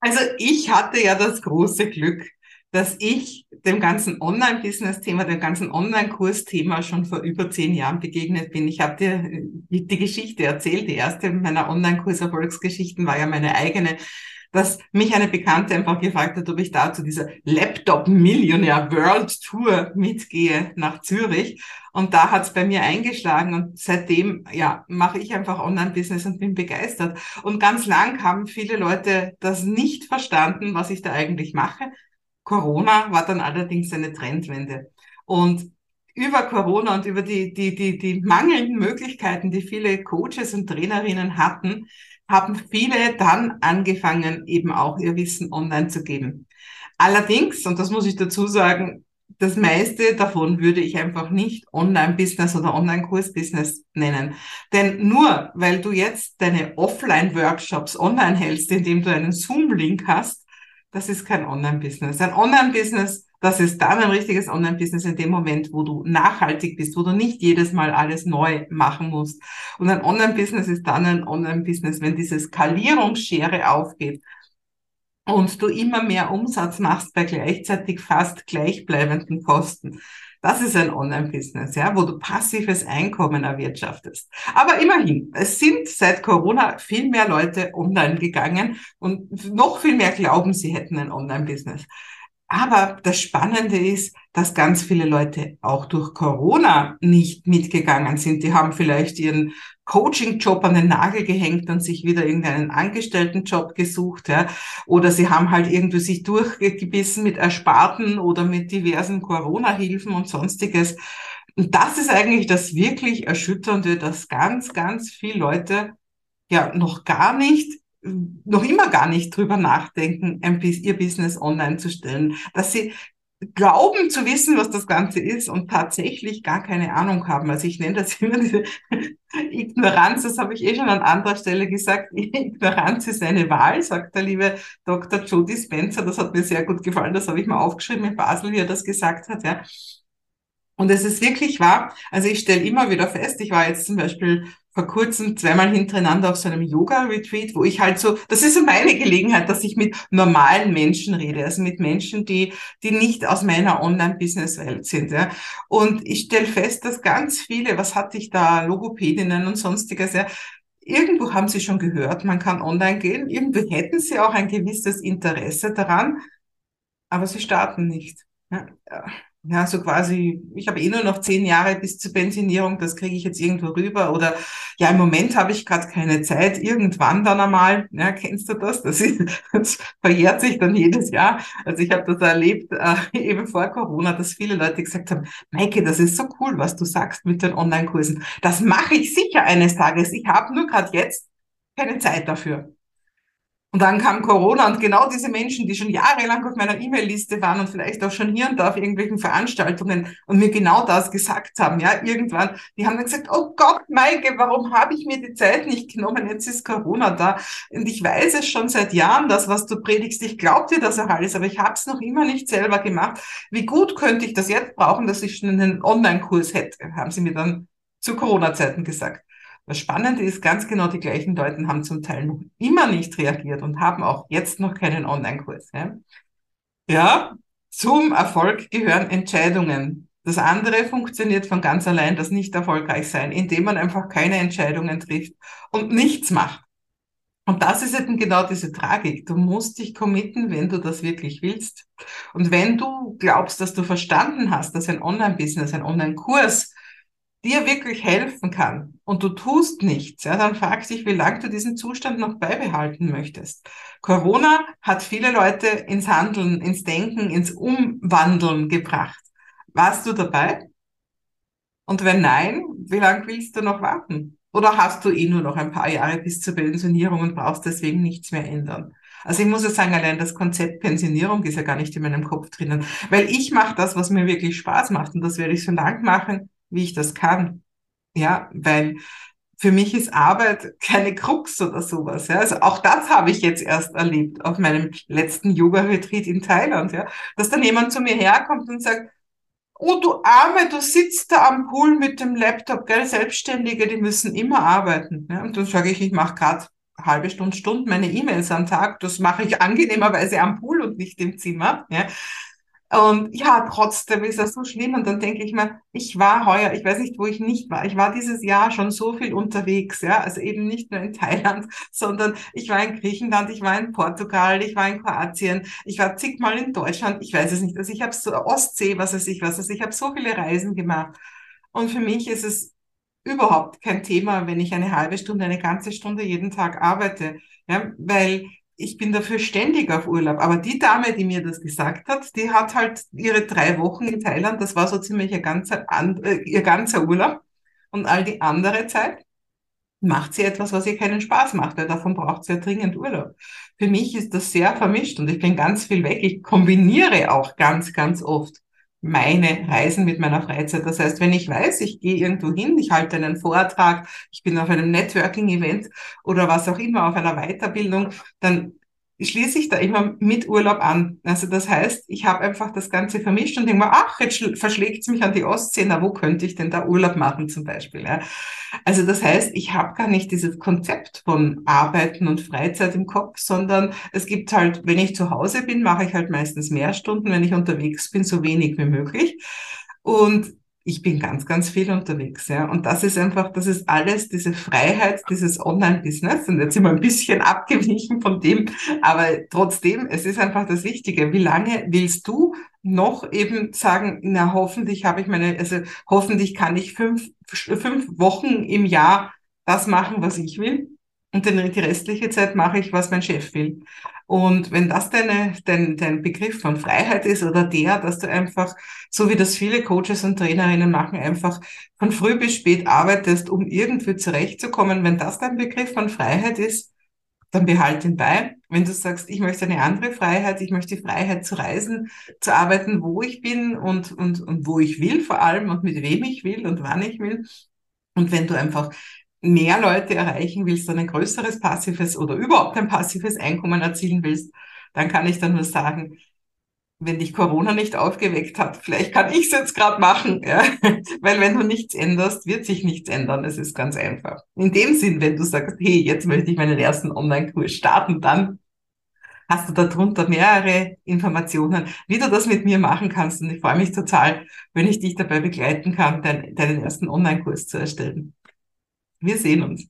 Also ich hatte ja das große Glück, dass ich dem ganzen Online-Business-Thema, dem ganzen Online-Kurs-Thema schon vor über zehn Jahren begegnet bin. Ich habe dir die Geschichte erzählt. Die erste meiner Online-Kurs-Erfolgsgeschichten war ja meine eigene dass mich eine Bekannte einfach gefragt hat, ob ich da zu dieser Laptop Millionaire World Tour mitgehe nach Zürich. Und da hat's bei mir eingeschlagen und seitdem, ja, mache ich einfach Online-Business und bin begeistert. Und ganz lang haben viele Leute das nicht verstanden, was ich da eigentlich mache. Corona war dann allerdings eine Trendwende. Und über Corona und über die, die, die, die mangelnden Möglichkeiten, die viele Coaches und Trainerinnen hatten, haben viele dann angefangen, eben auch ihr Wissen online zu geben. Allerdings, und das muss ich dazu sagen, das meiste davon würde ich einfach nicht Online-Business oder Online-Kurs-Business nennen. Denn nur weil du jetzt deine Offline-Workshops online hältst, indem du einen Zoom-Link hast, das ist kein Online-Business. Ein Online-Business das ist dann ein richtiges Online-Business in dem Moment, wo du nachhaltig bist, wo du nicht jedes Mal alles neu machen musst. Und ein Online-Business ist dann ein Online-Business, wenn diese Skalierungsschere aufgeht und du immer mehr Umsatz machst bei gleichzeitig fast gleichbleibenden Kosten. Das ist ein Online-Business, ja, wo du passives Einkommen erwirtschaftest. Aber immerhin, es sind seit Corona viel mehr Leute online gegangen und noch viel mehr glauben, sie hätten ein Online-Business. Aber das Spannende ist, dass ganz viele Leute auch durch Corona nicht mitgegangen sind. Die haben vielleicht ihren Coaching-Job an den Nagel gehängt und sich wieder irgendeinen Angestelltenjob gesucht, ja. Oder sie haben halt irgendwie sich durchgebissen mit Ersparten oder mit diversen Corona-Hilfen und sonstiges. Und das ist eigentlich das wirklich Erschütternde, dass ganz, ganz viele Leute ja noch gar nicht noch immer gar nicht drüber nachdenken, ihr Business online zu stellen, dass sie glauben zu wissen, was das Ganze ist und tatsächlich gar keine Ahnung haben. Also ich nenne das immer diese Ignoranz, das habe ich eh schon an anderer Stelle gesagt. Ignoranz ist eine Wahl, sagt der liebe Dr. Jody Spencer. Das hat mir sehr gut gefallen. Das habe ich mal aufgeschrieben in Basel, wie er das gesagt hat. Ja. Und es ist wirklich wahr. Also ich stelle immer wieder fest, ich war jetzt zum Beispiel vor kurzem zweimal hintereinander auf so einem Yoga-Retreat, wo ich halt so, das ist so meine Gelegenheit, dass ich mit normalen Menschen rede, also mit Menschen, die, die nicht aus meiner Online-Business-Welt sind. Ja. Und ich stelle fest, dass ganz viele, was hatte ich da, Logopädinnen und sonstiges, ja, irgendwo haben sie schon gehört, man kann online gehen, irgendwo hätten sie auch ein gewisses Interesse daran, aber sie starten nicht. Ja ja, so quasi, ich habe eh nur noch zehn Jahre bis zur Pensionierung, das kriege ich jetzt irgendwo rüber. Oder ja, im Moment habe ich gerade keine Zeit, irgendwann dann einmal, ja, kennst du das? Das, ist, das verjährt sich dann jedes Jahr. Also ich habe das erlebt, äh, eben vor Corona, dass viele Leute gesagt haben, Maike, das ist so cool, was du sagst mit den Online-Kursen. Das mache ich sicher eines Tages. Ich habe nur gerade jetzt keine Zeit dafür. Und dann kam Corona und genau diese Menschen, die schon jahrelang auf meiner E-Mail-Liste waren und vielleicht auch schon hier und da auf irgendwelchen Veranstaltungen und mir genau das gesagt haben, ja, irgendwann, die haben dann gesagt, oh Gott, Maike, warum habe ich mir die Zeit nicht genommen? Jetzt ist Corona da. Und ich weiß es schon seit Jahren, das, was du predigst, ich glaube dir das auch alles, aber ich habe es noch immer nicht selber gemacht. Wie gut könnte ich das jetzt brauchen, dass ich schon einen Online-Kurs hätte, haben sie mir dann zu Corona-Zeiten gesagt. Das Spannende ist, ganz genau die gleichen Leute haben zum Teil noch immer nicht reagiert und haben auch jetzt noch keinen Online-Kurs. Ja? ja, zum Erfolg gehören Entscheidungen. Das andere funktioniert von ganz allein, das nicht erfolgreich sein, indem man einfach keine Entscheidungen trifft und nichts macht. Und das ist eben genau diese Tragik. Du musst dich committen, wenn du das wirklich willst. Und wenn du glaubst, dass du verstanden hast, dass ein Online-Business, ein Online-Kurs dir wirklich helfen kann und du tust nichts, ja, dann frag dich, wie lange du diesen Zustand noch beibehalten möchtest. Corona hat viele Leute ins Handeln, ins Denken, ins Umwandeln gebracht. Warst du dabei? Und wenn nein, wie lange willst du noch warten? Oder hast du eh nur noch ein paar Jahre bis zur Pensionierung und brauchst deswegen nichts mehr ändern? Also ich muss ja sagen, allein das Konzept Pensionierung ist ja gar nicht in meinem Kopf drinnen, weil ich mache das, was mir wirklich Spaß macht und das werde ich so lang machen, wie ich das kann. Ja, weil für mich ist Arbeit keine Krux oder sowas. Ja. Also auch das habe ich jetzt erst erlebt auf meinem letzten Yoga-Retreat in Thailand, ja, dass dann jemand zu mir herkommt und sagt, oh du Arme, du sitzt da am Pool mit dem Laptop, gell, Selbstständige, die müssen immer arbeiten. Ja. Und dann sage ich, ich mache gerade halbe Stunde, Stunde meine E-Mails am Tag. Das mache ich angenehmerweise am Pool und nicht im Zimmer. Ja. Und ja, trotzdem ist das so schlimm. Und dann denke ich mir, ich war heuer, ich weiß nicht, wo ich nicht war. Ich war dieses Jahr schon so viel unterwegs, ja. Also eben nicht nur in Thailand, sondern ich war in Griechenland, ich war in Portugal, ich war in Kroatien, ich war zigmal in Deutschland. Ich weiß es nicht. Also ich habe so Ostsee, was weiß ich was. Also ich habe so viele Reisen gemacht. Und für mich ist es überhaupt kein Thema, wenn ich eine halbe Stunde, eine ganze Stunde jeden Tag arbeite. Ja, weil ich bin dafür ständig auf Urlaub. Aber die Dame, die mir das gesagt hat, die hat halt ihre drei Wochen in Thailand, das war so ziemlich ihr ganzer, äh, ihr ganzer Urlaub. Und all die andere Zeit macht sie etwas, was ihr keinen Spaß macht, weil davon braucht sie ja dringend Urlaub. Für mich ist das sehr vermischt und ich bin ganz viel weg. Ich kombiniere auch ganz, ganz oft meine Reisen mit meiner Freizeit. Das heißt, wenn ich weiß, ich gehe irgendwo hin, ich halte einen Vortrag, ich bin auf einem Networking-Event oder was auch immer, auf einer Weiterbildung, dann schließe ich da immer mit Urlaub an. Also das heißt, ich habe einfach das Ganze vermischt und denke mir, ach, jetzt verschlägt es mich an die Ostsee, na, wo könnte ich denn da Urlaub machen zum Beispiel? Ja? Also das heißt, ich habe gar nicht dieses Konzept von Arbeiten und Freizeit im Kopf, sondern es gibt halt, wenn ich zu Hause bin, mache ich halt meistens mehr Stunden, wenn ich unterwegs bin, so wenig wie möglich. Und ich bin ganz, ganz viel unterwegs, ja. Und das ist einfach, das ist alles diese Freiheit, dieses Online-Business. Und jetzt sind wir ein bisschen abgewichen von dem, aber trotzdem, es ist einfach das Wichtige. Wie lange willst du noch eben sagen, na, hoffentlich habe ich meine, also hoffentlich kann ich fünf, fünf Wochen im Jahr das machen, was ich will. Und dann die restliche Zeit mache ich, was mein Chef will. Und wenn das deine, dein, dein Begriff von Freiheit ist oder der, dass du einfach, so wie das viele Coaches und Trainerinnen machen, einfach von früh bis spät arbeitest, um irgendwie zurechtzukommen, wenn das dein Begriff von Freiheit ist, dann behalt ihn bei. Wenn du sagst, ich möchte eine andere Freiheit, ich möchte die Freiheit zu reisen, zu arbeiten, wo ich bin und, und, und wo ich will vor allem und mit wem ich will und wann ich will. Und wenn du einfach mehr Leute erreichen willst, dann ein größeres passives oder überhaupt ein passives Einkommen erzielen willst, dann kann ich dann nur sagen, wenn dich Corona nicht aufgeweckt hat, vielleicht kann ich es jetzt gerade machen, ja? weil wenn du nichts änderst, wird sich nichts ändern. Es ist ganz einfach. In dem Sinn, wenn du sagst, hey, jetzt möchte ich meinen ersten Online-Kurs starten, dann hast du darunter mehrere Informationen, wie du das mit mir machen kannst. Und ich freue mich total, wenn ich dich dabei begleiten kann, deinen ersten Online-Kurs zu erstellen. Wir sehen uns.